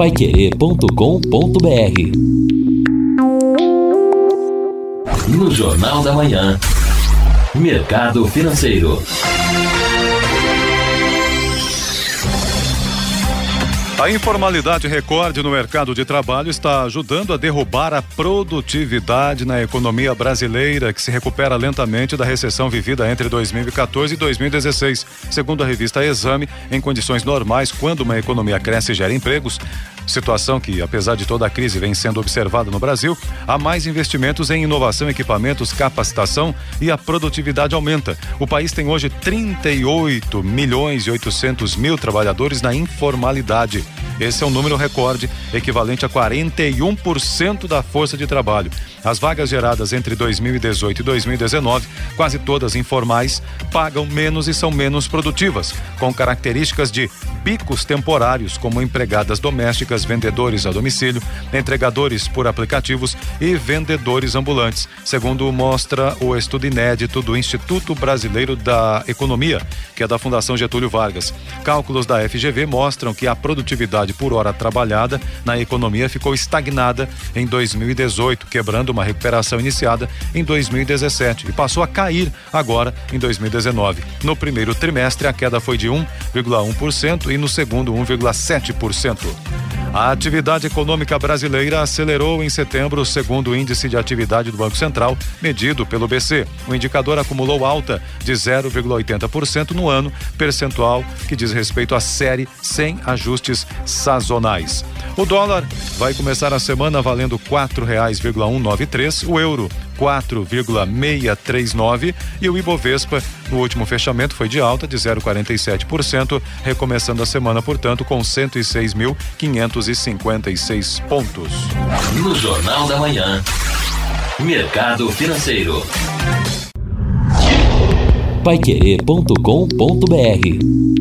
paiquerê.com.br No Jornal da Manhã, Mercado Financeiro. A informalidade recorde no mercado de trabalho está ajudando a derrubar a produtividade na economia brasileira, que se recupera lentamente da recessão vivida entre 2014 e 2016. Segundo a revista Exame, em condições normais, quando uma economia cresce e gera empregos, Situação que, apesar de toda a crise, vem sendo observada no Brasil, há mais investimentos em inovação, equipamentos, capacitação e a produtividade aumenta. O país tem hoje 38 milhões e 800 mil trabalhadores na informalidade. Esse é um número recorde, equivalente a 41% da força de trabalho. As vagas geradas entre 2018 e 2019, quase todas informais, pagam menos e são menos produtivas, com características de bicos temporários, como empregadas domésticas, vendedores a domicílio, entregadores por aplicativos e vendedores ambulantes, segundo mostra o estudo inédito do Instituto Brasileiro da Economia, que é da Fundação Getúlio Vargas. Cálculos da FGV mostram que a produtividade por hora trabalhada na economia ficou estagnada em 2018, quebrando uma recuperação iniciada em 2017 e passou a cair agora em 2019. No primeiro trimestre, a queda foi de 1,1% e no segundo, 1,7%. A atividade econômica brasileira acelerou em setembro, segundo o índice de atividade do Banco Central, medido pelo BC. O indicador acumulou alta de 0,80% no ano, percentual que diz respeito à série sem ajustes sazonais. O dólar vai começar a semana valendo quatro reais, o euro 4,639 e o Ibovespa no último fechamento foi de alta de 0,47%, recomeçando a semana, portanto, com 106.556 pontos. No Jornal da Manhã, Mercado Financeiro. Paiquerê.com.br